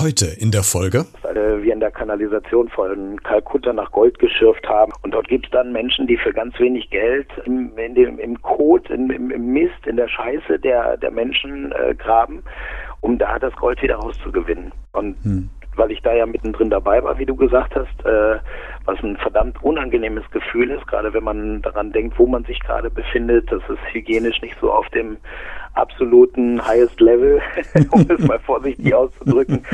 Heute in der Folge. Weil wir in der Kanalisation von Kalkutta nach Gold geschürft haben. Und dort gibt es dann Menschen, die für ganz wenig Geld im, in dem, im Kot, im, im, Mist, in der Scheiße der, der Menschen äh, graben, um da das Gold wieder rauszugewinnen. Und hm weil ich da ja mittendrin dabei war, wie du gesagt hast, äh, was ein verdammt unangenehmes Gefühl ist, gerade wenn man daran denkt, wo man sich gerade befindet, das ist hygienisch nicht so auf dem absoluten highest level, um es mal vorsichtig auszudrücken.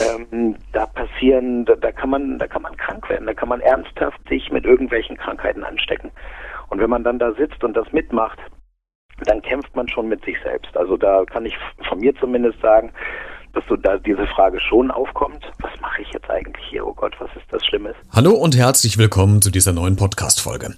Ähm, da passieren, da, da kann man, da kann man krank werden, da kann man ernsthaft sich mit irgendwelchen Krankheiten anstecken. Und wenn man dann da sitzt und das mitmacht, dann kämpft man schon mit sich selbst. Also da kann ich von mir zumindest sagen, dass so da diese Frage schon aufkommt, was mache ich jetzt eigentlich hier? Oh Gott, was ist das Schlimmes? Hallo und herzlich willkommen zu dieser neuen Podcast-Folge.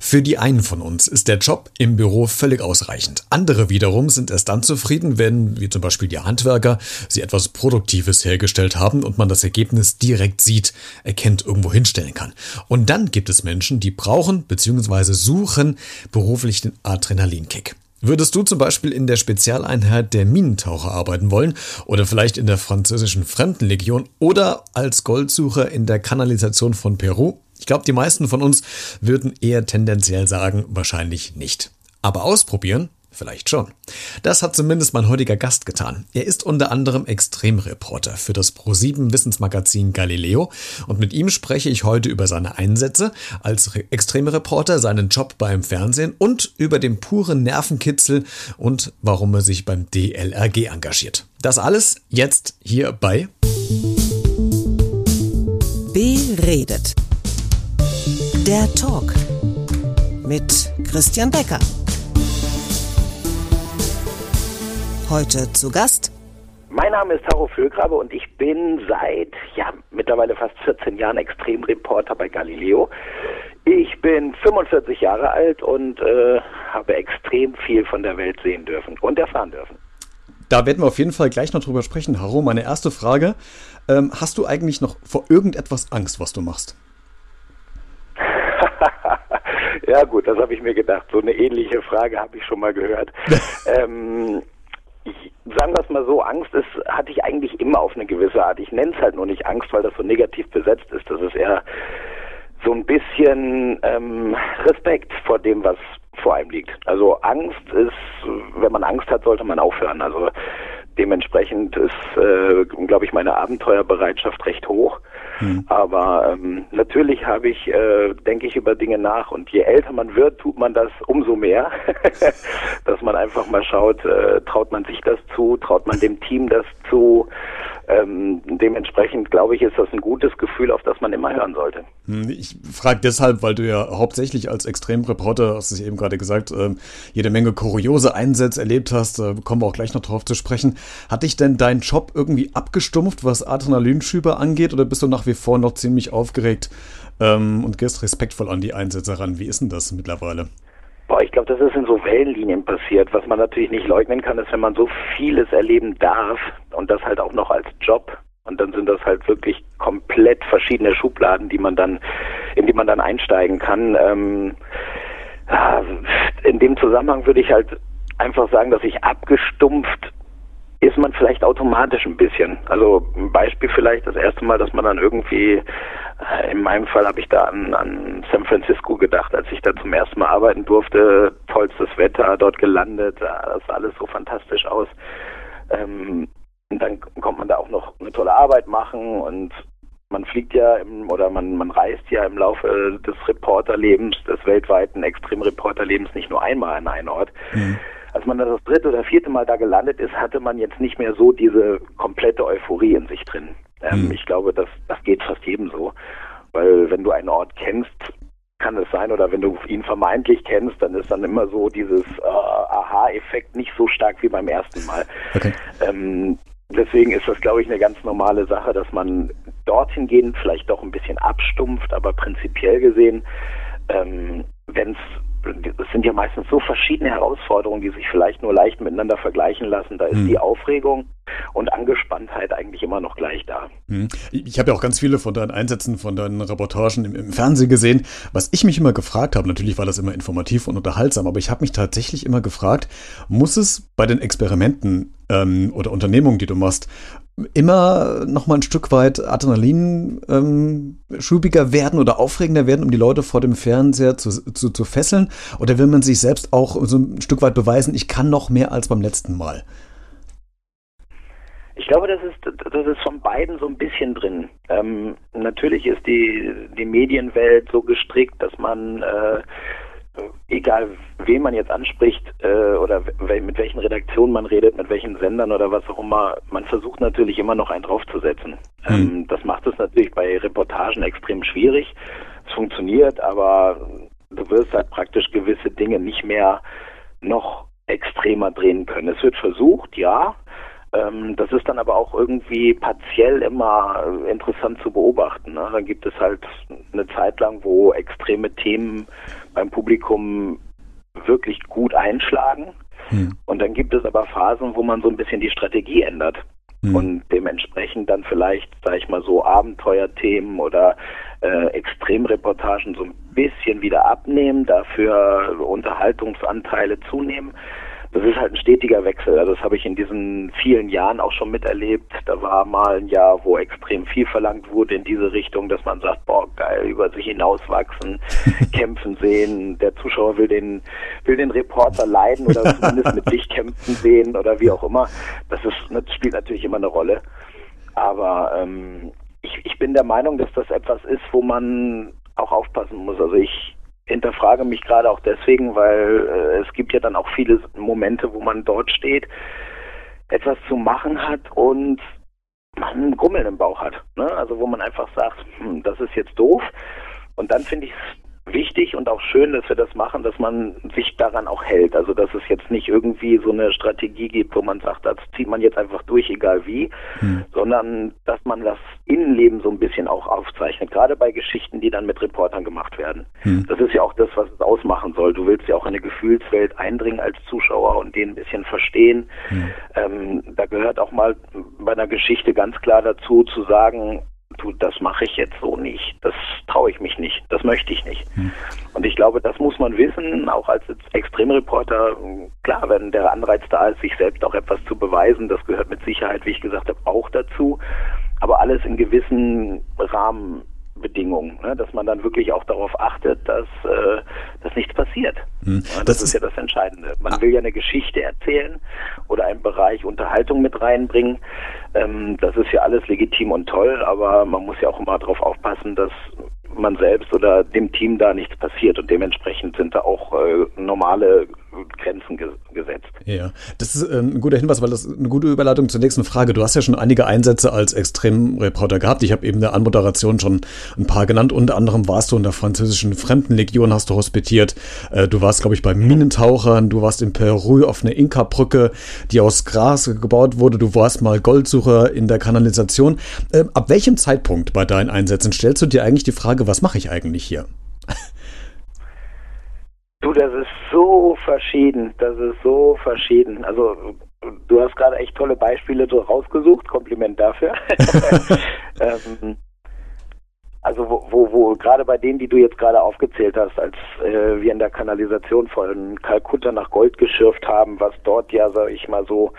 Für die einen von uns ist der Job im Büro völlig ausreichend. Andere wiederum sind erst dann zufrieden, wenn, wie zum Beispiel die Handwerker, sie etwas Produktives hergestellt haben und man das Ergebnis direkt sieht, erkennt, irgendwo hinstellen kann. Und dann gibt es Menschen, die brauchen bzw. suchen beruflich den Adrenalinkick. Würdest du zum Beispiel in der Spezialeinheit der Minentaucher arbeiten wollen oder vielleicht in der französischen Fremdenlegion oder als Goldsucher in der Kanalisation von Peru? Ich glaube, die meisten von uns würden eher tendenziell sagen, wahrscheinlich nicht. Aber ausprobieren Vielleicht schon. Das hat zumindest mein heutiger Gast getan. Er ist unter anderem Extremreporter für das Pro7 Wissensmagazin Galileo und mit ihm spreche ich heute über seine Einsätze als Extremreporter, seinen Job beim Fernsehen und über den puren Nervenkitzel und warum er sich beim DLRG engagiert. Das alles jetzt hier bei Beredet. Der Talk mit Christian Becker. Heute zu Gast. Mein Name ist Taro Füllgrabe und ich bin seit ja, mittlerweile fast 14 Jahren Extremreporter bei Galileo. Ich bin 45 Jahre alt und äh, habe extrem viel von der Welt sehen dürfen und erfahren dürfen. Da werden wir auf jeden Fall gleich noch drüber sprechen. Haro, meine erste Frage. Ähm, hast du eigentlich noch vor irgendetwas Angst, was du machst? ja gut, das habe ich mir gedacht. So eine ähnliche Frage habe ich schon mal gehört. ähm, ich sagen wir es mal so, Angst ist, hatte ich eigentlich immer auf eine gewisse Art. Ich nenne es halt nur nicht Angst, weil das so negativ besetzt ist. Das ist eher so ein bisschen ähm, Respekt vor dem, was vor einem liegt. Also Angst ist, wenn man Angst hat, sollte man aufhören. Also dementsprechend ist, äh, glaube ich, meine Abenteuerbereitschaft recht hoch. Mhm. Aber ähm, natürlich habe ich, äh, denke ich über Dinge nach und je älter man wird, tut man das umso mehr, dass man einfach mal schaut, äh, traut man sich das zu, traut man dem Team das zu. Ähm, dementsprechend glaube ich, ist das ein gutes Gefühl, auf das man immer hören sollte. Hm, ich frage deshalb, weil du ja hauptsächlich als Extremreporter, hast du es eben gerade gesagt, äh, jede Menge kuriose Einsätze erlebt hast, äh, kommen wir auch gleich noch drauf zu sprechen. Hat dich denn dein Job irgendwie abgestumpft, was Adrenalinschübe angeht, oder bist du nach wie vor noch ziemlich aufgeregt ähm, und gehst respektvoll an die Einsätze ran? Wie ist denn das mittlerweile? Boah, ich glaube, das ist in so Wellenlinien passiert. Was man natürlich nicht leugnen kann, ist, wenn man so vieles erleben darf und das halt auch noch als Job. Und dann sind das halt wirklich komplett verschiedene Schubladen, die man dann, in die man dann einsteigen kann. Ähm, in dem Zusammenhang würde ich halt einfach sagen, dass ich abgestumpft ist man vielleicht automatisch ein bisschen. Also ein Beispiel vielleicht das erste Mal, dass man dann irgendwie, in meinem Fall habe ich da an, an San Francisco gedacht, als ich da zum ersten Mal arbeiten durfte, tollstes Wetter, dort gelandet, das sah alles so fantastisch aus. Ähm, und dann kommt man da auch noch eine tolle Arbeit machen und man fliegt ja im, oder man, man reist ja im Laufe des Reporterlebens, des weltweiten Extremreporterlebens nicht nur einmal an einen Ort. Mhm als man das dritte oder vierte Mal da gelandet ist, hatte man jetzt nicht mehr so diese komplette Euphorie in sich drin. Ähm, mhm. Ich glaube, das, das geht fast jedem so. Weil wenn du einen Ort kennst, kann es sein, oder wenn du ihn vermeintlich kennst, dann ist dann immer so dieses äh, Aha-Effekt nicht so stark wie beim ersten Mal. Okay. Ähm, deswegen ist das, glaube ich, eine ganz normale Sache, dass man dorthin gehen vielleicht doch ein bisschen abstumpft, aber prinzipiell gesehen, ähm, wenn es es sind ja meistens so verschiedene Herausforderungen, die sich vielleicht nur leicht miteinander vergleichen lassen. Da ist hm. die Aufregung und Angespanntheit eigentlich immer noch gleich da. Hm. Ich habe ja auch ganz viele von deinen Einsätzen, von deinen Reportagen im, im Fernsehen gesehen. Was ich mich immer gefragt habe, natürlich war das immer informativ und unterhaltsam, aber ich habe mich tatsächlich immer gefragt, muss es bei den Experimenten ähm, oder Unternehmungen, die du machst, immer noch mal ein Stück weit Adrenalin ähm, schubiger werden oder aufregender werden, um die Leute vor dem Fernseher zu, zu, zu fesseln? Oder will man sich selbst auch so ein Stück weit beweisen, ich kann noch mehr als beim letzten Mal? Ich glaube, das ist, das ist von beiden so ein bisschen drin. Ähm, natürlich ist die, die Medienwelt so gestrickt, dass man äh, egal wen man jetzt anspricht äh, oder mit welchen Redaktionen man redet, mit welchen Sendern oder was auch immer, man versucht natürlich immer noch einen draufzusetzen. Mhm. Ähm, das macht es natürlich bei Reportagen extrem schwierig. Es funktioniert, aber du wirst halt praktisch gewisse Dinge nicht mehr noch extremer drehen können. Es wird versucht, ja, ähm, das ist dann aber auch irgendwie partiell immer interessant zu beobachten. Ne? Dann gibt es halt eine Zeit lang, wo extreme Themen beim Publikum wirklich gut einschlagen. Hm. Und dann gibt es aber Phasen, wo man so ein bisschen die Strategie ändert. Hm. Und dementsprechend dann vielleicht, sag ich mal, so Abenteuerthemen oder äh, Extremreportagen so ein bisschen wieder abnehmen, dafür Unterhaltungsanteile zunehmen das ist halt ein stetiger Wechsel. Also das habe ich in diesen vielen Jahren auch schon miterlebt. Da war mal ein Jahr, wo extrem viel verlangt wurde in diese Richtung, dass man sagt, boah, geil, über sich hinauswachsen, kämpfen sehen. Der Zuschauer will den, will den Reporter leiden oder zumindest mit sich kämpfen sehen oder wie auch immer. Das ist, das spielt natürlich immer eine Rolle. Aber ähm, ich, ich bin der Meinung, dass das etwas ist, wo man auch aufpassen muss. Also ich hinterfrage mich gerade auch deswegen, weil äh, es gibt ja dann auch viele Momente, wo man dort steht, etwas zu machen hat und man einen Grummeln im Bauch hat. Ne? Also wo man einfach sagt, hm, das ist jetzt doof. Und dann finde ich es wichtig und auch schön, dass wir das machen, dass man sich daran auch hält. Also dass es jetzt nicht irgendwie so eine Strategie gibt, wo man sagt, das zieht man jetzt einfach durch, egal wie, hm. sondern dass man das Innenleben so ein bisschen auch aufzeichnet. Gerade bei Geschichten, die dann mit Reportern gemacht werden. Hm. Das ist ja auch das, was es ausmachen soll. Du willst ja auch in eine Gefühlswelt eindringen als Zuschauer und den ein bisschen verstehen. Hm. Ähm, da gehört auch mal bei einer Geschichte ganz klar dazu zu sagen, du, das mache ich jetzt so nicht, das traue ich mich nicht, das möchte ich nicht. Hm. Und ich glaube, das muss man wissen, auch als Extremreporter, klar, wenn der Anreiz da ist, sich selbst auch etwas zu beweisen, das gehört mit Sicherheit, wie ich gesagt habe, auch dazu, aber alles in gewissen Rahmen Bedingungen, ne? dass man dann wirklich auch darauf achtet, dass, äh, dass nichts passiert. Hm. Ja, das, das, ist ja das Entscheidende. Man ah. will ja eine Geschichte erzählen oder einen Bereich Unterhaltung mit reinbringen. Ähm, das ist ja alles legitim und toll, aber man muss ja auch immer darauf aufpassen, dass man selbst oder dem Team da nichts passiert und dementsprechend sind da auch äh, normale Grenzen ge gesetzt. Ja, das ist äh, ein guter Hinweis, weil das eine gute Überleitung zur nächsten Frage. Du hast ja schon einige Einsätze als Extremreporter gehabt. Ich habe eben in der Anmoderation schon ein paar genannt. Unter anderem warst du in der französischen Fremdenlegion, hast du hospitiert. Äh, du warst, glaube ich, bei Minentauchern. Du warst in Peru auf einer Inka-Brücke, die aus Gras gebaut wurde. Du warst mal Goldsucher in der Kanalisation. Äh, ab welchem Zeitpunkt bei deinen Einsätzen stellst du dir eigentlich die Frage, was mache ich eigentlich hier? Du, das ist so verschieden. Das ist so verschieden. Also du hast gerade echt tolle Beispiele so rausgesucht. Kompliment dafür. ähm, also wo, wo, wo gerade bei denen, die du jetzt gerade aufgezählt hast, als äh, wir in der Kanalisation von Kalkutta nach Gold geschürft haben, was dort ja, sag ich mal so,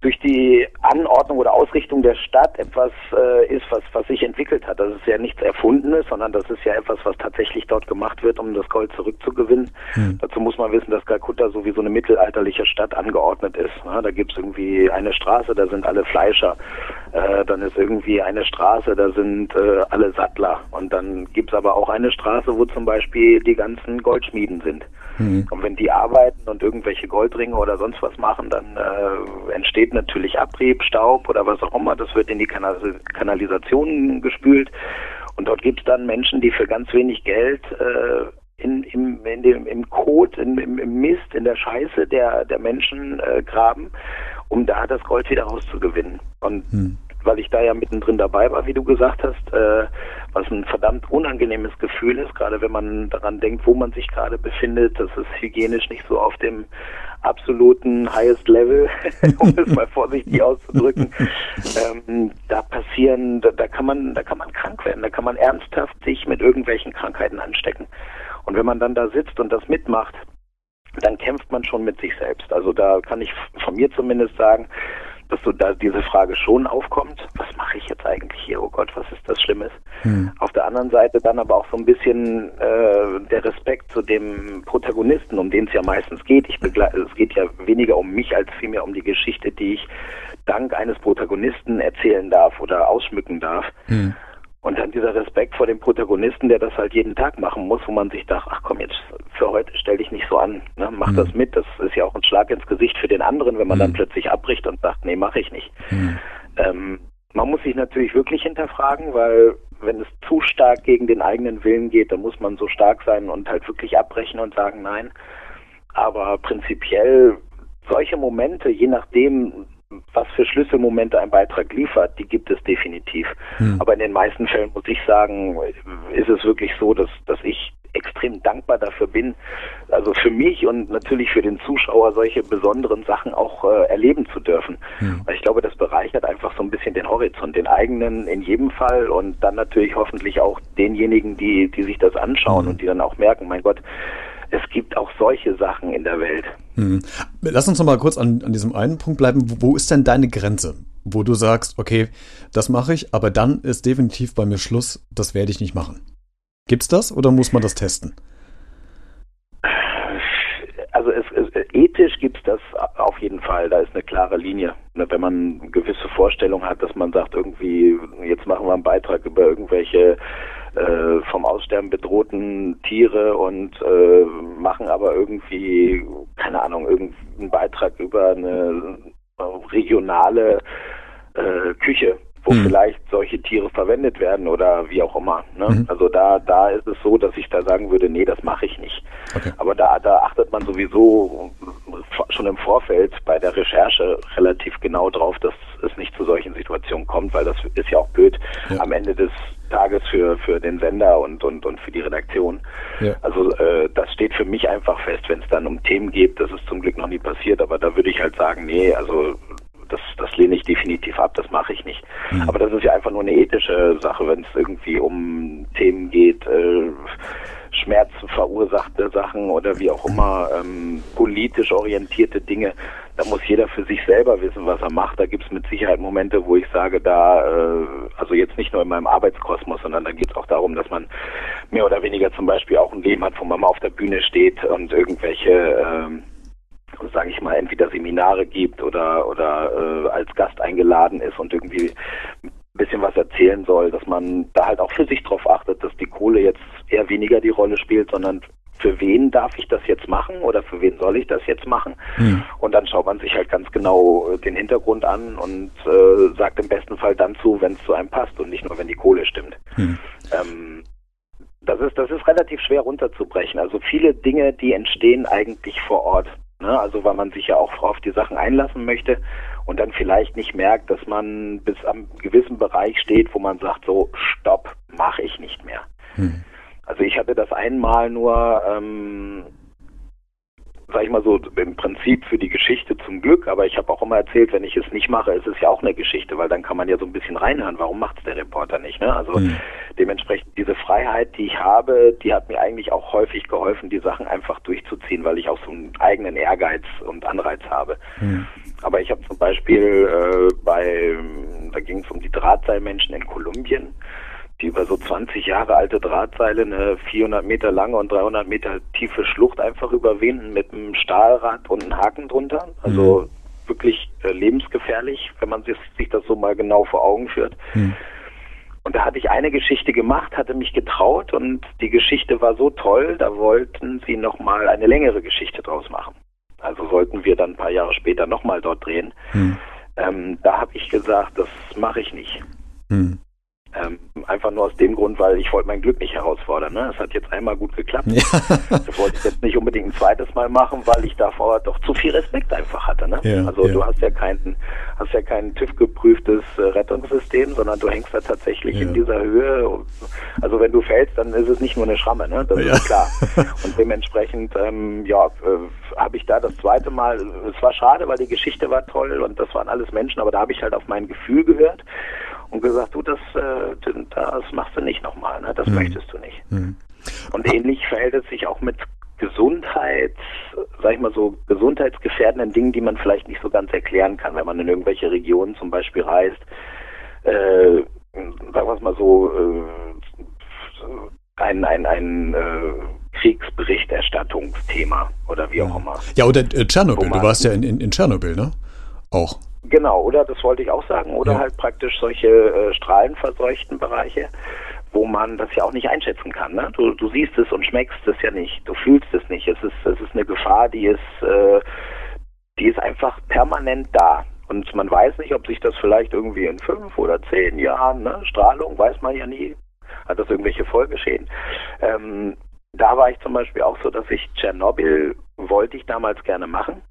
durch die Anordnung oder Ausrichtung der Stadt etwas äh, ist, was, was sich entwickelt hat. Das ist ja nichts Erfundenes, sondern das ist ja etwas, was tatsächlich dort gemacht wird, um das Gold zurückzugewinnen. Hm. Dazu muss man wissen, dass Kalkutta so wie so eine mittelalterliche Stadt angeordnet ist. Ja, da gibt's irgendwie eine Straße, da sind alle Fleischer. Äh, dann ist irgendwie eine Straße, da sind äh, alle Sattler. Und dann gibt's aber auch eine Straße, wo zum Beispiel die ganzen Goldschmieden sind. Mhm. Und wenn die arbeiten und irgendwelche Goldringe oder sonst was machen, dann äh, entsteht natürlich Abrieb, Staub oder was auch immer. Das wird in die Kanal Kanalisation gespült. Und dort gibt es dann Menschen, die für ganz wenig Geld äh, in, im, in dem, im Kot, in, im, im, Mist, in der Scheiße der, der Menschen äh, graben, um da das Gold wieder rauszugewinnen. Und hm weil ich da ja mittendrin dabei war, wie du gesagt hast, äh, was ein verdammt unangenehmes Gefühl ist, gerade wenn man daran denkt, wo man sich gerade befindet. Das ist hygienisch nicht so auf dem absoluten highest level, um es mal vorsichtig auszudrücken. Ähm, da passieren, da, da kann man, da kann man krank werden, da kann man ernsthaft sich mit irgendwelchen Krankheiten anstecken. Und wenn man dann da sitzt und das mitmacht, dann kämpft man schon mit sich selbst. Also da kann ich von mir zumindest sagen, dass so da diese Frage schon aufkommt, was mache ich jetzt eigentlich hier? Oh Gott, was ist das Schlimmes? Hm. Auf der anderen Seite dann aber auch so ein bisschen äh, der Respekt zu dem Protagonisten, um den es ja meistens geht. Ich es geht ja weniger um mich als vielmehr um die Geschichte, die ich dank eines Protagonisten erzählen darf oder ausschmücken darf. Hm. Und dann dieser Respekt vor dem Protagonisten, der das halt jeden Tag machen muss, wo man sich dachte, ach komm, jetzt für heute stell dich nicht so an, ne? mach mhm. das mit. Das ist ja auch ein Schlag ins Gesicht für den anderen, wenn man mhm. dann plötzlich abbricht und sagt, nee, mache ich nicht. Mhm. Ähm, man muss sich natürlich wirklich hinterfragen, weil wenn es zu stark gegen den eigenen Willen geht, dann muss man so stark sein und halt wirklich abbrechen und sagen, nein. Aber prinzipiell solche Momente, je nachdem, was für Schlüsselmomente ein Beitrag liefert, die gibt es definitiv. Hm. Aber in den meisten Fällen muss ich sagen, ist es wirklich so, dass, dass ich extrem dankbar dafür bin, also für mich und natürlich für den Zuschauer solche besonderen Sachen auch äh, erleben zu dürfen. Hm. Weil ich glaube, das bereichert einfach so ein bisschen den Horizont, den eigenen in jedem Fall und dann natürlich hoffentlich auch denjenigen, die, die sich das anschauen hm. und die dann auch merken, mein Gott, es gibt auch solche Sachen in der Welt. Hm. Lass uns noch mal kurz an, an diesem einen Punkt bleiben. Wo ist denn deine Grenze? Wo du sagst, okay, das mache ich, aber dann ist definitiv bei mir Schluss, das werde ich nicht machen. Gibt's das oder muss man das testen? Also es, es, ethisch gibt es das auf jeden Fall. Da ist eine klare Linie. Ne, wenn man gewisse Vorstellung hat, dass man sagt, irgendwie, jetzt machen wir einen Beitrag über irgendwelche äh, vom Aussterben bedrohten Tiere und äh, machen aber irgendwie, keine Ahnung, irgendeinen Beitrag über eine regionale äh, Küche wo mhm. vielleicht solche Tiere verwendet werden oder wie auch immer. Ne? Mhm. Also da, da ist es so, dass ich da sagen würde, nee, das mache ich nicht. Okay. Aber da, da achtet man sowieso schon im Vorfeld bei der Recherche relativ genau drauf, dass es nicht zu solchen Situationen kommt, weil das ist ja auch blöd ja. am Ende des Tages für, für den Sender und, und, und für die Redaktion. Ja. Also äh, das steht für mich einfach fest, wenn es dann um Themen geht, das ist zum Glück noch nie passiert, aber da würde ich halt sagen, nee, also das, lehne ich definitiv ab, das mache ich nicht. Mhm. Aber das ist ja einfach nur eine ethische Sache, wenn es irgendwie um Themen geht, äh, Schmerz verursachte Sachen oder wie auch immer, ähm, politisch orientierte Dinge. Da muss jeder für sich selber wissen, was er macht. Da gibt es mit Sicherheit Momente, wo ich sage, da, äh, also jetzt nicht nur in meinem Arbeitskosmos, sondern da geht es auch darum, dass man mehr oder weniger zum Beispiel auch ein Leben hat, wo man mal auf der Bühne steht und irgendwelche ähm, sage ich mal, entweder Seminare gibt oder oder äh, als Gast eingeladen ist und irgendwie ein bisschen was erzählen soll, dass man da halt auch für sich drauf achtet, dass die Kohle jetzt eher weniger die Rolle spielt, sondern für wen darf ich das jetzt machen oder für wen soll ich das jetzt machen? Mhm. Und dann schaut man sich halt ganz genau äh, den Hintergrund an und äh, sagt im besten Fall dann zu, wenn es zu einem passt und nicht nur, wenn die Kohle stimmt. Mhm. Ähm, das ist, das ist relativ schwer runterzubrechen. Also viele Dinge, die entstehen eigentlich vor Ort. Ne? Also weil man sich ja auch auf die Sachen einlassen möchte und dann vielleicht nicht merkt, dass man bis am gewissen Bereich steht, wo man sagt, so, stopp, mache ich nicht mehr. Hm. Also ich hatte das einmal nur ähm, sag ich mal so, im Prinzip für die Geschichte zum Glück, aber ich habe auch immer erzählt, wenn ich es nicht mache, ist es ja auch eine Geschichte, weil dann kann man ja so ein bisschen reinhören, warum macht es der Reporter nicht, ne? Also mhm. dementsprechend diese Freiheit, die ich habe, die hat mir eigentlich auch häufig geholfen, die Sachen einfach durchzuziehen, weil ich auch so einen eigenen Ehrgeiz und Anreiz habe. Mhm. Aber ich habe zum Beispiel äh, bei, da ging es um die Drahtseilmenschen in Kolumbien, die über so 20 Jahre alte Drahtseile eine 400 Meter lange und 300 Meter tiefe Schlucht einfach überwinden mit einem Stahlrad und einem Haken drunter. Also mhm. wirklich äh, lebensgefährlich, wenn man sich, sich, das so mal genau vor Augen führt. Mhm. Und da hatte ich eine Geschichte gemacht, hatte mich getraut und die Geschichte war so toll, da wollten sie nochmal eine längere Geschichte draus machen. Also sollten wir dann ein paar Jahre später nochmal dort drehen. Mhm. Ähm, da habe ich gesagt, das mache ich nicht. Mhm. Ähm, einfach nur aus dem Grund, weil ich wollte mein Glück nicht herausfordern. Ne? Es hat jetzt einmal gut geklappt. Ja. Das wollte ich jetzt nicht unbedingt ein zweites Mal machen, weil ich davor doch zu viel Respekt einfach hatte. Ne? Ja, also ja. du hast ja kein, hast ja kein TÜV geprüftes äh, Rettungssystem, sondern du hängst da tatsächlich in dieser Höhe. Also wenn du fällst, dann ist es nicht nur eine Schramme, ne? Das ist klar. Und dementsprechend, ähm, ja, äh, habe ich da das zweite Mal. Es war schade, weil die Geschichte war toll und das waren alles Menschen, aber da habe ich halt auf mein Gefühl gehört und gesagt, du, das, äh, das machst du nicht nochmal, ne? das mhm. möchtest du nicht. Mhm. Und ähnlich verhält es sich auch mit Gesundheit, sag ich mal, so gesundheitsgefährdenden Dingen, die man vielleicht nicht so ganz erklären kann, wenn man in irgendwelche Regionen zum Beispiel reist. Äh, sagen wir es mal so, äh, ein, ein, ein äh, Kriegsberichterstattungsthema oder wie auch immer. Ja, oder äh, Tschernobyl, du warst ja in, in, in Tschernobyl, ne? Auch. Genau, oder das wollte ich auch sagen, oder ja. halt praktisch solche äh, strahlenverseuchten Bereiche, wo man das ja auch nicht einschätzen kann. Ne? Du, du siehst es und schmeckst es ja nicht, du fühlst es nicht. Es ist, es ist eine Gefahr, die ist, äh, die ist einfach permanent da. Und man weiß nicht, ob sich das vielleicht irgendwie in fünf oder zehn Jahren, ne, Strahlung weiß man ja nie, hat das irgendwelche Folgeschäden. Ähm, da war ich zum Beispiel auch so, dass ich Tschernobyl wollte ich damals gerne machen,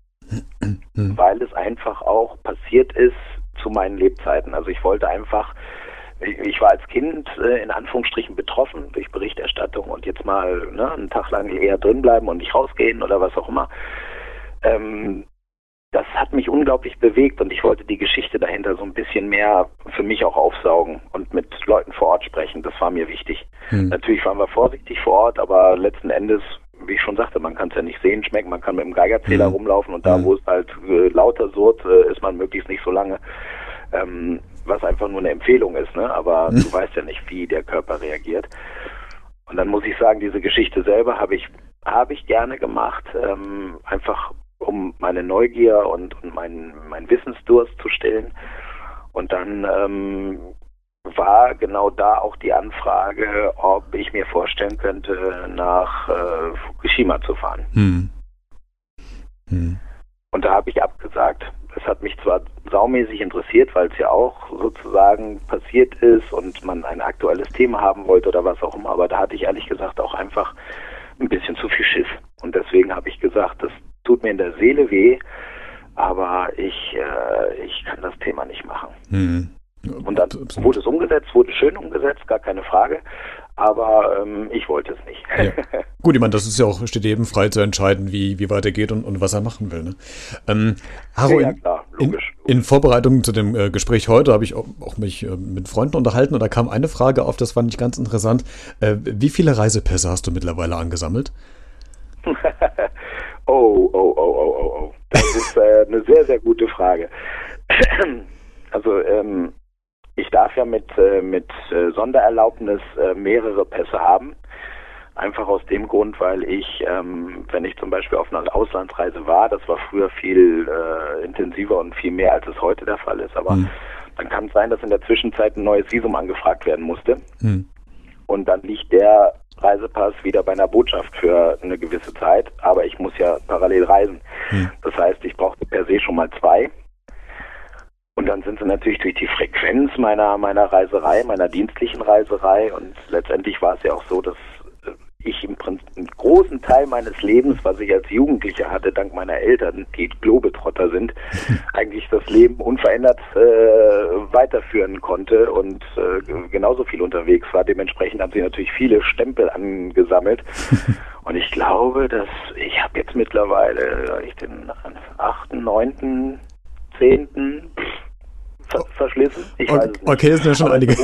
weil es einfach auch passiert ist zu meinen Lebzeiten. Also ich wollte einfach, ich war als Kind äh, in Anführungsstrichen betroffen durch Berichterstattung und jetzt mal ne, einen Tag lang eher drin bleiben und nicht rausgehen oder was auch immer. Ähm, das hat mich unglaublich bewegt und ich wollte die Geschichte dahinter so ein bisschen mehr für mich auch aufsaugen und mit Leuten vor Ort sprechen. Das war mir wichtig. Hm. Natürlich waren wir vorsichtig vor Ort, aber letzten Endes, wie ich schon sagte, man kann es ja nicht sehen, schmecken, man kann mit dem Geigerzähler hm. rumlaufen und da, hm. wo es halt äh, lauter surrt, äh, ist man möglichst nicht so lange. Ähm, was einfach nur eine Empfehlung ist, ne? aber hm. du weißt ja nicht, wie der Körper reagiert. Und dann muss ich sagen, diese Geschichte selber habe ich habe ich gerne gemacht, ähm, einfach um meine Neugier und, und meinen mein Wissensdurst zu stillen. Und dann ähm, war genau da auch die Anfrage, ob ich mir vorstellen könnte, nach äh, Fukushima zu fahren. Hm. Hm. Und da habe ich abgesagt. Es hat mich zwar saumäßig interessiert, weil es ja auch sozusagen passiert ist und man ein aktuelles Thema haben wollte oder was auch immer, aber da hatte ich ehrlich gesagt auch einfach ein bisschen zu viel Schiff. Und deswegen habe ich gesagt, das tut mir in der Seele weh, aber ich, äh, ich kann das Thema nicht machen. Mhm. Und dann wurde es umgesetzt, wurde schön umgesetzt, gar keine Frage. Aber ähm, ich wollte es nicht. Ja. Gut, ich meine, das ist ja auch, steht jedem frei zu entscheiden, wie, wie weitergeht und, und was er machen will. Ne? Ähm, Haro, ja, klar, logisch, in, in, Vorbereitung zu dem äh, Gespräch heute habe ich auch, auch mich äh, mit Freunden unterhalten und da kam eine Frage auf, das fand ich ganz interessant. Äh, wie viele Reisepässe hast du mittlerweile angesammelt? Oh, oh, oh, oh, oh, oh. Das ist äh, eine sehr, sehr gute Frage. Also ähm, ich darf ja mit, äh, mit äh, Sondererlaubnis äh, mehrere Pässe haben. Einfach aus dem Grund, weil ich, ähm, wenn ich zum Beispiel auf einer Auslandsreise war, das war früher viel äh, intensiver und viel mehr, als es heute der Fall ist. Aber hm. dann kann es sein, dass in der Zwischenzeit ein neues Visum angefragt werden musste. Hm. Und dann liegt der Reisepass wieder bei einer Botschaft für eine gewisse Zeit, aber ich muss ja parallel reisen. Hm. Das heißt, ich brauchte per se schon mal zwei. Und dann sind sie natürlich durch die Frequenz meiner, meiner Reiserei, meiner dienstlichen Reiserei und letztendlich war es ja auch so, dass ich im Prinzip einen großen Teil meines Lebens, was ich als Jugendlicher hatte, dank meiner Eltern, die Globetrotter sind, eigentlich das Leben unverändert äh, weiterführen konnte und äh, genauso viel unterwegs war. Dementsprechend haben sie natürlich viele Stempel angesammelt. und ich glaube, dass ich habe jetzt mittlerweile ich den achten, neunten, zehnten, ver verschlissen. Ich okay, okay, das sind ja schon einige.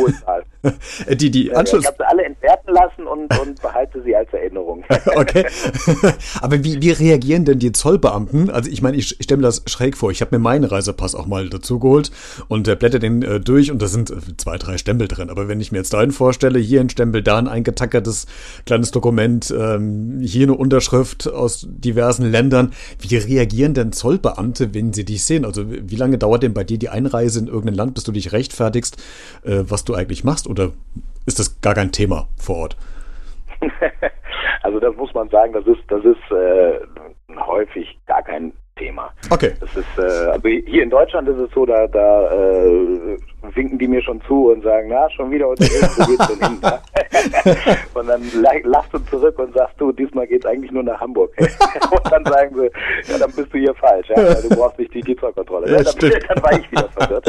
die, die ja, Anschluss. Ich habe sie alle entwerten lassen und, und behalte sie als Erinnerung. okay. Aber wie, wie reagieren denn die Zollbeamten? Also ich meine, ich stelle mir das schräg vor. Ich habe mir meinen Reisepass auch mal dazu geholt und äh, blätter den äh, durch und da sind äh, zwei, drei Stempel drin. Aber wenn ich mir jetzt deinen vorstelle, hier ein Stempel, da ein eingetackertes kleines Dokument, ähm, hier eine Unterschrift aus diversen Ländern, wie reagieren denn Zollbeamte, wenn sie dich sehen? Also wie lange dauert denn bei dir die Einreise in irgendein Land, bis du dich rechtfertigst, äh, was du eigentlich machst? Oder ist das gar kein Thema vor Ort? also das muss man sagen, das ist, das ist äh, häufig gar kein Thema. Okay. Das ist, äh, also hier in Deutschland ist es so, da, da äh, winken die mir schon zu und sagen, na, schon wieder unterwegs, wo geht's denn hin? Ne? und dann lachst du zurück und sagst, du, diesmal geht's eigentlich nur nach Hamburg. und dann sagen sie, ja, dann bist du hier falsch, ja, du brauchst nicht die, Zollkontrolle. Ja, dann, dann, war ich wieder verwirrt.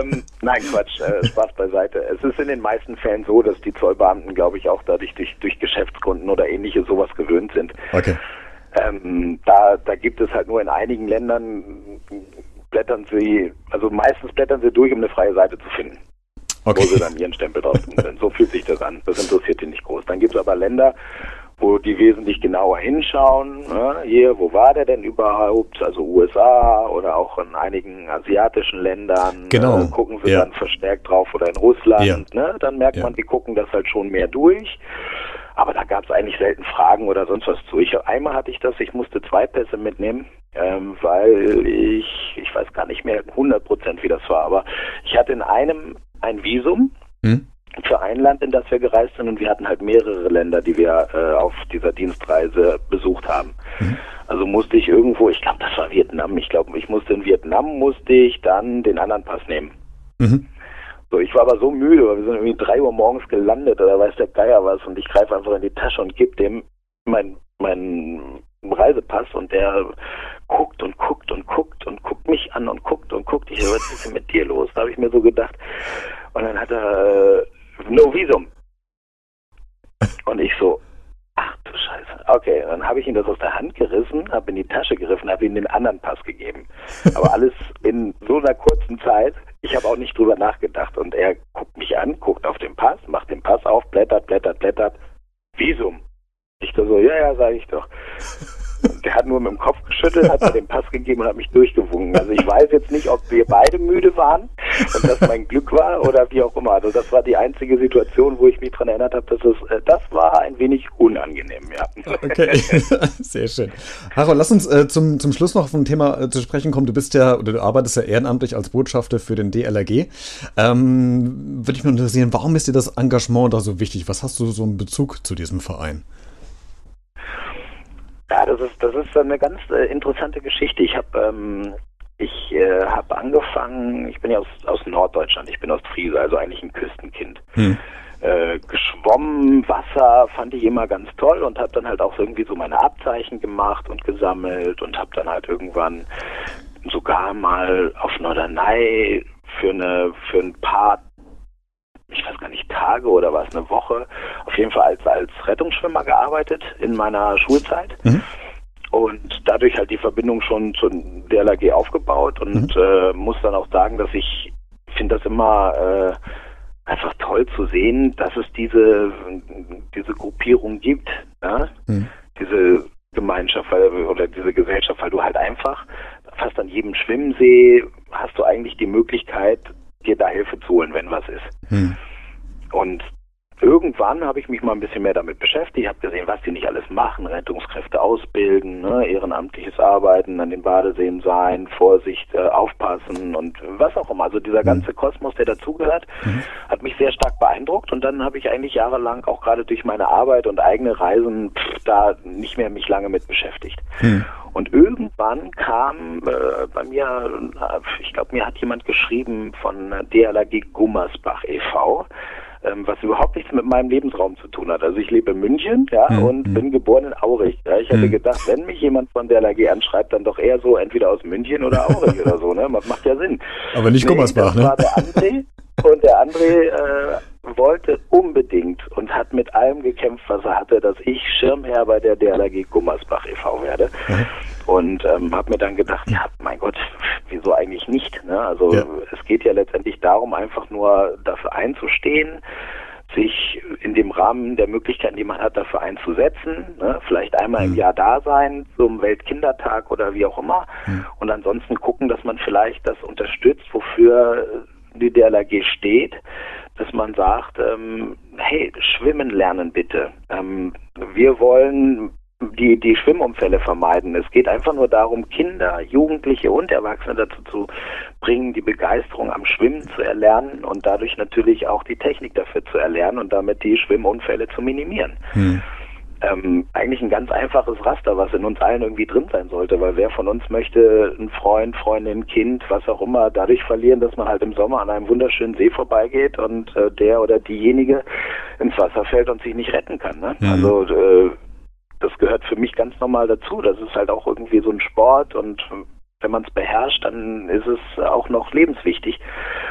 ähm, nein, Quatsch, äh, Spaß beiseite. Es ist in den meisten Fällen so, dass die Zollbeamten, glaube ich, auch dadurch durch, durch Geschäftskunden oder ähnliches sowas gewöhnt sind. Okay. Ähm, da, da gibt es halt nur in einigen Ländern blättern sie, also meistens blättern sie durch, um eine freie Seite zu finden. Okay. Wo sie dann ihren Stempel drauf tun können. So fühlt sich das an. Das interessiert die nicht groß. Dann gibt es aber Länder, wo die wesentlich genauer hinschauen. Ne? Hier, wo war der denn überhaupt? Also USA oder auch in einigen asiatischen Ländern. Genau. Äh, gucken sie Ja. dann verstärkt drauf oder in Russland. Ja. Ne? Dann merkt Ja. man, die gucken das halt schon mehr durch. Aber da gab es eigentlich selten Fragen oder sonst was zu. Ich, einmal hatte ich das, ich musste zwei Pässe mitnehmen, ähm, weil ich, ich weiß gar nicht mehr 100 Prozent, wie das war, aber ich hatte in einem ein Visum Hm? für ein Land, in das wir gereist sind und wir hatten halt mehrere Länder, die wir äh, auf dieser Dienstreise besucht haben. Also musste ich irgendwo, ich glaube, das war Vietnam, ich glaube, ich musste in Vietnam, musste ich dann den anderen Pass nehmen. Mhm. So, ich war aber so müde, weil wir sind irgendwie drei Uhr morgens gelandet oder weiß der Geier was und ich greife einfach in die Tasche und gebe dem mein, mein Reisepass und der guckt und guckt und guckt und guckt mich an und guckt und guckt. Ich so, was ist denn mit dir los? Da habe ich mir so gedacht. Und dann hat er äh, no Visum. Und ich so, ach du Scheiße. Okay, dann habe ich ihm das aus der Hand gerissen, habe in die Tasche gegriffen, habe ihm den anderen Pass gegeben. Aber alles in so einer kurzen Zeit. Ich habe auch nicht drüber nachgedacht. Und er guckt mich an, guckt auf den Pass, macht den Pass auf, blättert, blättert, blättert. Visum. Ich so, ja, ja, sage ich doch. Der hat nur mit dem Kopf geschüttelt, hat mir den Pass gegeben und hat mich durchgewunken. Also ich weiß jetzt nicht, ob wir beide müde waren und das mein Glück war oder wie auch immer. Also das war die einzige Situation, wo ich mich daran erinnert habe, dass es, äh, das war ein wenig unangenehm, ja. Okay, sehr schön. Harold, lass uns äh, zum, zum Schluss noch vom Thema äh, zu sprechen kommen. Du bist ja oder du arbeitest ja ehrenamtlich als Botschafter für den DLRG. Ähm, Würde mich mal interessieren, warum ist dir das Engagement da so wichtig? Was hast du so einen Bezug zu diesem Verein? Ja, das ist das ist eine ganz äh, interessante Geschichte. Ich habe ähm, ich äh, habe angefangen. Ich bin ja aus aus Norddeutschland. Ich bin aus Friese, also eigentlich ein Küstenkind. Hm. Äh, geschwommen, Wasser fand ich immer ganz toll und habe dann halt auch irgendwie so meine Abzeichen gemacht und gesammelt und habe dann halt irgendwann sogar mal auf Norderney für eine für ein paar ich weiß gar nicht, Tage oder was, eine Woche, auf jeden Fall als, als Rettungsschwimmer gearbeitet in meiner Schulzeit. Mhm. Und dadurch halt die Verbindung schon zur DLRG aufgebaut und äh, muss dann auch sagen, dass ich finde das immer äh, einfach toll zu sehen, dass es diese, diese Gruppierung gibt, ja? Hm. diese Gemeinschaft weil, oder diese Gesellschaft, weil du halt einfach fast an jedem Schwimmsee hast du eigentlich die Möglichkeit, dir da Hilfe zu holen, wenn was ist. Hm. Und irgendwann habe ich mich mal ein bisschen mehr damit beschäftigt, habe gesehen, was die nicht alles machen, Rettungskräfte ausbilden, ne, ehrenamtliches Arbeiten, an den Badeseen sein, Vorsicht, äh, aufpassen und was auch immer. Also dieser ganze Kosmos, der dazugehört, hat mich sehr stark beeindruckt und dann habe ich eigentlich jahrelang auch gerade durch meine Arbeit und eigene Reisen pff, da nicht mehr mich lange mit beschäftigt. Hm. Und irgendwann kam äh, bei mir, äh, ich glaube, mir hat jemand geschrieben von DLRG Gummersbach e.V., ähm, was überhaupt nichts mit meinem Lebensraum zu tun hat. Also ich lebe in München, ja, Hm, und hm. bin geboren in Aurich. Ja. Ich hätte Hm. gedacht, wenn mich jemand von DLRG anschreibt, dann doch eher so entweder aus München oder Aurich oder so, ne? Das macht ja Sinn. Aber nicht Gummersbach, das ne? war der André und der André äh, wollte unbedingt und hat mit allem gekämpft, was er hatte, dass ich Schirmherr bei der DLRG Gummersbach e.V. werde. Mhm. Und ähm, habe mir dann gedacht, ja, mein Gott, wieso eigentlich nicht? Ne? Also Ja. es geht ja letztendlich darum, einfach nur dafür einzustehen, sich in dem Rahmen der Möglichkeiten, die man hat, dafür einzusetzen. Ne? Vielleicht einmal im Mhm. Jahr da sein, zum Weltkindertag oder wie auch immer. Mhm. Und ansonsten gucken, dass man vielleicht das unterstützt, wofür die DLRG steht, dass man sagt, ähm, hey, schwimmen lernen bitte. Ähm, wir wollen die, die Schwimmunfälle vermeiden. Es geht einfach nur darum, Kinder, Jugendliche und Erwachsene dazu zu bringen, die Begeisterung am Schwimmen zu erlernen und dadurch natürlich auch die Technik dafür zu erlernen und damit die Schwimmunfälle zu minimieren. Hm. Ähm, eigentlich ein ganz einfaches Raster, was in uns allen irgendwie drin sein sollte, weil wer von uns möchte einen Freund, Freundin, Kind, was auch immer, dadurch verlieren, dass man halt im Sommer an einem wunderschönen See vorbeigeht und äh, der oder diejenige ins Wasser fällt und sich nicht retten kann. Ne? Mhm. Also äh, das gehört für mich ganz normal dazu. Das ist halt auch irgendwie so ein Sport und wenn man es beherrscht, dann ist es auch noch lebenswichtig.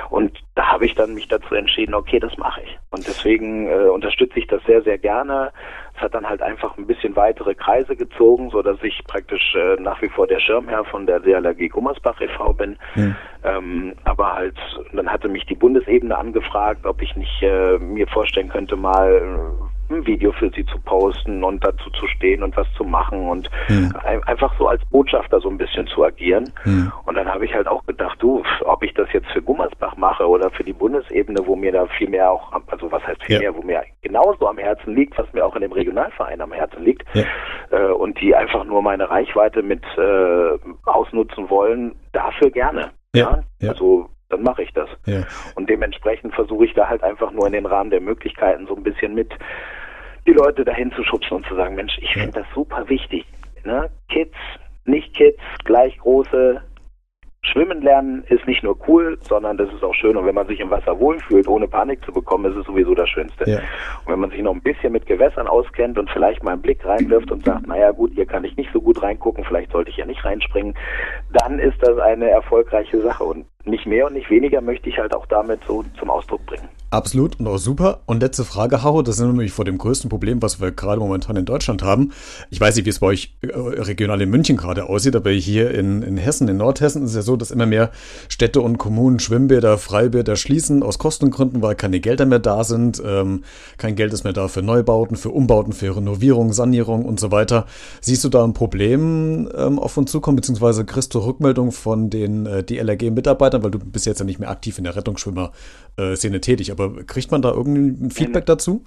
Und da habe ich dann mich dazu entschieden, okay, das mache ich. Und deswegen äh, unterstütze ich das sehr, sehr gerne. Es hat dann halt einfach ein bisschen weitere Kreise gezogen, so dass ich praktisch äh, nach wie vor der Schirmherr von der DLRG Gummersbach e.V. bin. Hm. Ähm, aber halt, dann hatte mich die Bundesebene angefragt, ob ich nicht äh, mir vorstellen könnte, mal ein Video für sie zu posten und dazu zu stehen und was zu machen und hm. einfach so als Botschafter so ein bisschen zu agieren. Hm. Und dann habe ich halt auch gedacht, du, ob ich das jetzt für Gummersbach mache oder für die Bundesebene, wo mir da viel mehr auch, also was heißt viel ja. mehr, wo mir genauso am Herzen liegt, was mir auch in dem Regionalverein am Herzen liegt, ja. äh, und die einfach nur meine Reichweite mit äh, ausnutzen wollen, dafür gerne. Ja. ja. Also dann mache ich das. Ja. Und dementsprechend versuche ich da halt einfach nur in den Rahmen der Möglichkeiten so ein bisschen mit die Leute dahin zu schubsen und zu sagen, Mensch, ich finde das super wichtig. Ne? Kids, nicht Kids, gleich große, Schwimmen lernen ist nicht nur cool, sondern das ist auch schön. Und wenn man sich im Wasser wohlfühlt, ohne Panik zu bekommen, ist es sowieso das Schönste. Ja. Und wenn man sich noch ein bisschen mit Gewässern auskennt und vielleicht mal einen Blick reinwirft und sagt, naja gut, hier kann ich nicht so gut reingucken, vielleicht sollte ich ja nicht reinspringen, dann ist das eine erfolgreiche Sache. Und nicht mehr und nicht weniger möchte ich halt auch damit so zum Ausdruck bringen. Absolut und auch super. Und letzte Frage, Haro, das ist nämlich vor dem größten Problem, was wir gerade momentan in Deutschland haben. Ich weiß nicht, wie es bei euch äh, regional in München gerade aussieht, aber hier in, in Hessen, in Nordhessen ist es ja so, dass immer mehr Städte und Kommunen Schwimmbäder, Freibäder schließen aus Kostengründen, weil keine Gelder mehr da sind. Ähm, kein Geld ist mehr da für Neubauten, für Umbauten, für Renovierung, Sanierung und so weiter. Siehst du da ein Problem ähm, auf uns zukommen, beziehungsweise kriegst du Rückmeldung von den äh, DLRG-Mitarbeitern, weil du bist jetzt ja nicht mehr aktiv in der Rettungsschwimmer-Szene tätig, aber kriegt man da irgendein Feedback dazu?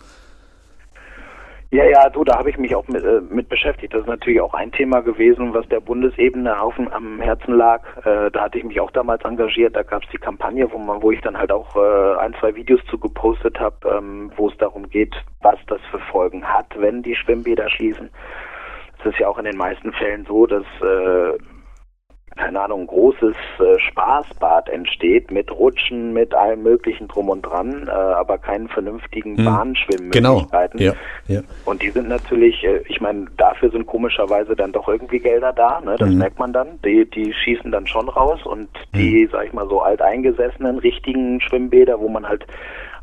Ja, ja, du, da habe ich mich auch mit, äh, mit beschäftigt. Das ist natürlich auch ein Thema gewesen, was der Bundesebene auf, am Herzen lag. Äh, da hatte ich mich auch damals engagiert. Da gab es die Kampagne, wo man, wo ich dann halt auch äh, ein, zwei Videos zu gepostet habe, ähm, wo es darum geht, was das für Folgen hat, wenn die Schwimmbäder schließen. Es ist ja auch in den meisten Fällen so, dass äh, keine Ahnung, großes äh, Spaßbad entsteht mit Rutschen, mit allem möglichen drum und dran, äh, aber keinen vernünftigen hm. Bahnschwimmmöglichkeiten. Genau. Ja. Ja. Und die sind natürlich, äh, ich meine, dafür sind komischerweise dann doch irgendwie Gelder da, ne? das mhm. merkt man dann. Die, die schießen dann schon raus und die, mhm. sag ich mal, so alteingesessenen richtigen Schwimmbäder, wo man halt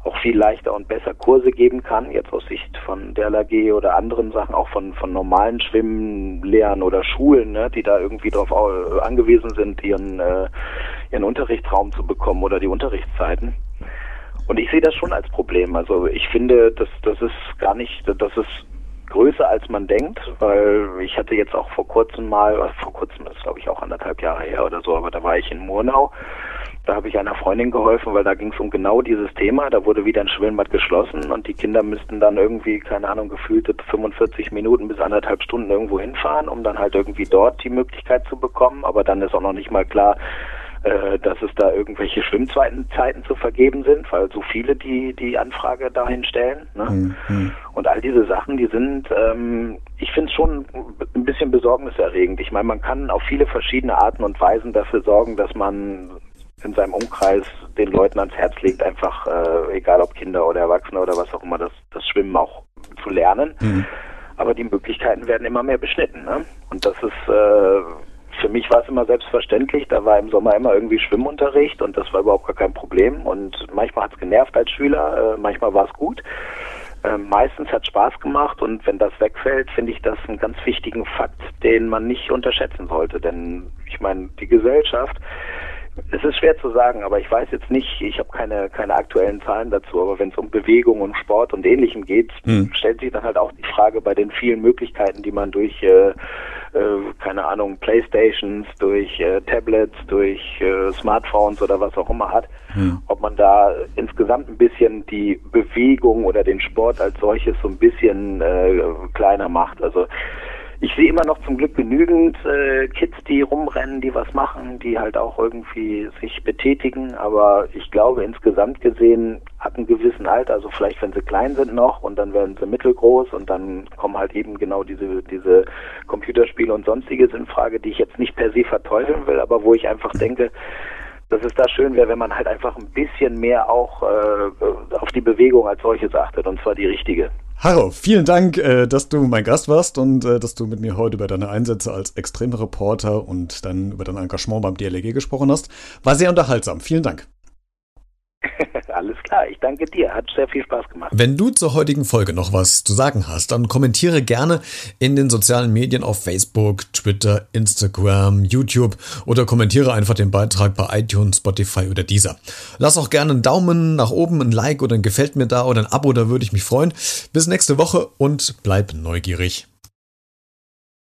auch viel leichter und besser Kurse geben kann, jetzt aus Sicht von der LAG oder anderen Sachen, auch von, von normalen Schwimmlehrern oder Schulen, ne, die da irgendwie darauf angewiesen sind, ihren, äh, ihren Unterrichtsraum zu bekommen oder die Unterrichtszeiten. Und ich sehe das schon als Problem. Also ich finde, dass das ist gar nicht, das ist größer als man denkt, weil ich hatte jetzt auch vor kurzem mal, vor kurzem ist glaube ich auch anderthalb Jahre her oder so, aber da war ich in Murnau da habe ich einer Freundin geholfen, weil da ging es um genau dieses Thema. Da wurde wieder ein Schwimmbad geschlossen und die Kinder müssten dann irgendwie, keine Ahnung, gefühlte 45 Minuten bis anderthalb Stunden irgendwo hinfahren, um dann halt irgendwie dort die Möglichkeit zu bekommen. Aber dann ist auch noch nicht mal klar, äh, dass es da irgendwelche Schwimmzeiten zu vergeben sind, weil so viele die die Anfrage dahin stellen. Ne? Mhm. Und all diese Sachen, die sind, ähm, ich finde es schon ein bisschen besorgniserregend. Ich meine, man kann auf viele verschiedene Arten und Weisen dafür sorgen, dass man in seinem Umkreis den Leuten ans Herz legt, einfach, äh, egal ob Kinder oder Erwachsene oder was auch immer, das, das Schwimmen auch zu lernen. Mhm. Aber die Möglichkeiten werden immer mehr beschnitten. Ne? Und das ist, äh, für mich war es immer selbstverständlich. Da war im Sommer immer irgendwie Schwimmunterricht und das war überhaupt gar kein Problem. Und manchmal hat es genervt als Schüler, äh, manchmal war es gut. Äh, meistens hat Spaß gemacht und wenn das wegfällt, finde ich das einen ganz wichtigen Fakt, den man nicht unterschätzen sollte. Denn ich meine, die Gesellschaft es ist schwer zu sagen, aber ich weiß jetzt nicht, ich habe keine, keine aktuellen Zahlen dazu, aber wenn es um Bewegung und Sport und Ähnlichem geht, hm. stellt sich dann halt auch die Frage bei den vielen Möglichkeiten, die man durch, äh, äh, keine Ahnung, Playstations, durch äh, Tablets, durch äh, Smartphones oder was auch immer hat, hm. ob man da insgesamt ein bisschen die Bewegung oder den Sport als solches so ein bisschen äh, kleiner macht. Also ich sehe immer noch zum Glück genügend äh, Kids, die rumrennen, die was machen, die halt auch irgendwie sich betätigen. Aber ich glaube, insgesamt gesehen hat einen gewissen Alter, also vielleicht wenn sie klein sind noch und dann werden sie mittelgroß und dann kommen halt eben genau diese, diese Computerspiele und sonstiges in Frage, die ich jetzt nicht per se verteufeln will, aber wo ich einfach denke, dass es da schön wäre, wenn man halt einfach ein bisschen mehr auch äh, auf die Bewegung als solches achtet und zwar die richtige. Harro, vielen Dank, äh, dass du mein Gast warst und äh, dass du mit mir heute über deine Einsätze als Extremreporter und dann über dein Engagement beim DLG gesprochen hast. War sehr unterhaltsam. Vielen Dank. Klar. Ich danke dir. Hat sehr viel Spaß gemacht. Wenn du zur heutigen Folge noch was zu sagen hast, dann kommentiere gerne in den sozialen Medien auf Facebook, Twitter, Instagram, YouTube oder kommentiere einfach den Beitrag bei iTunes, Spotify oder dieser. Lass auch gerne einen Daumen nach oben, ein Like oder ein Gefällt mir da oder ein Abo, da würde ich mich freuen. Bis nächste Woche und bleib neugierig.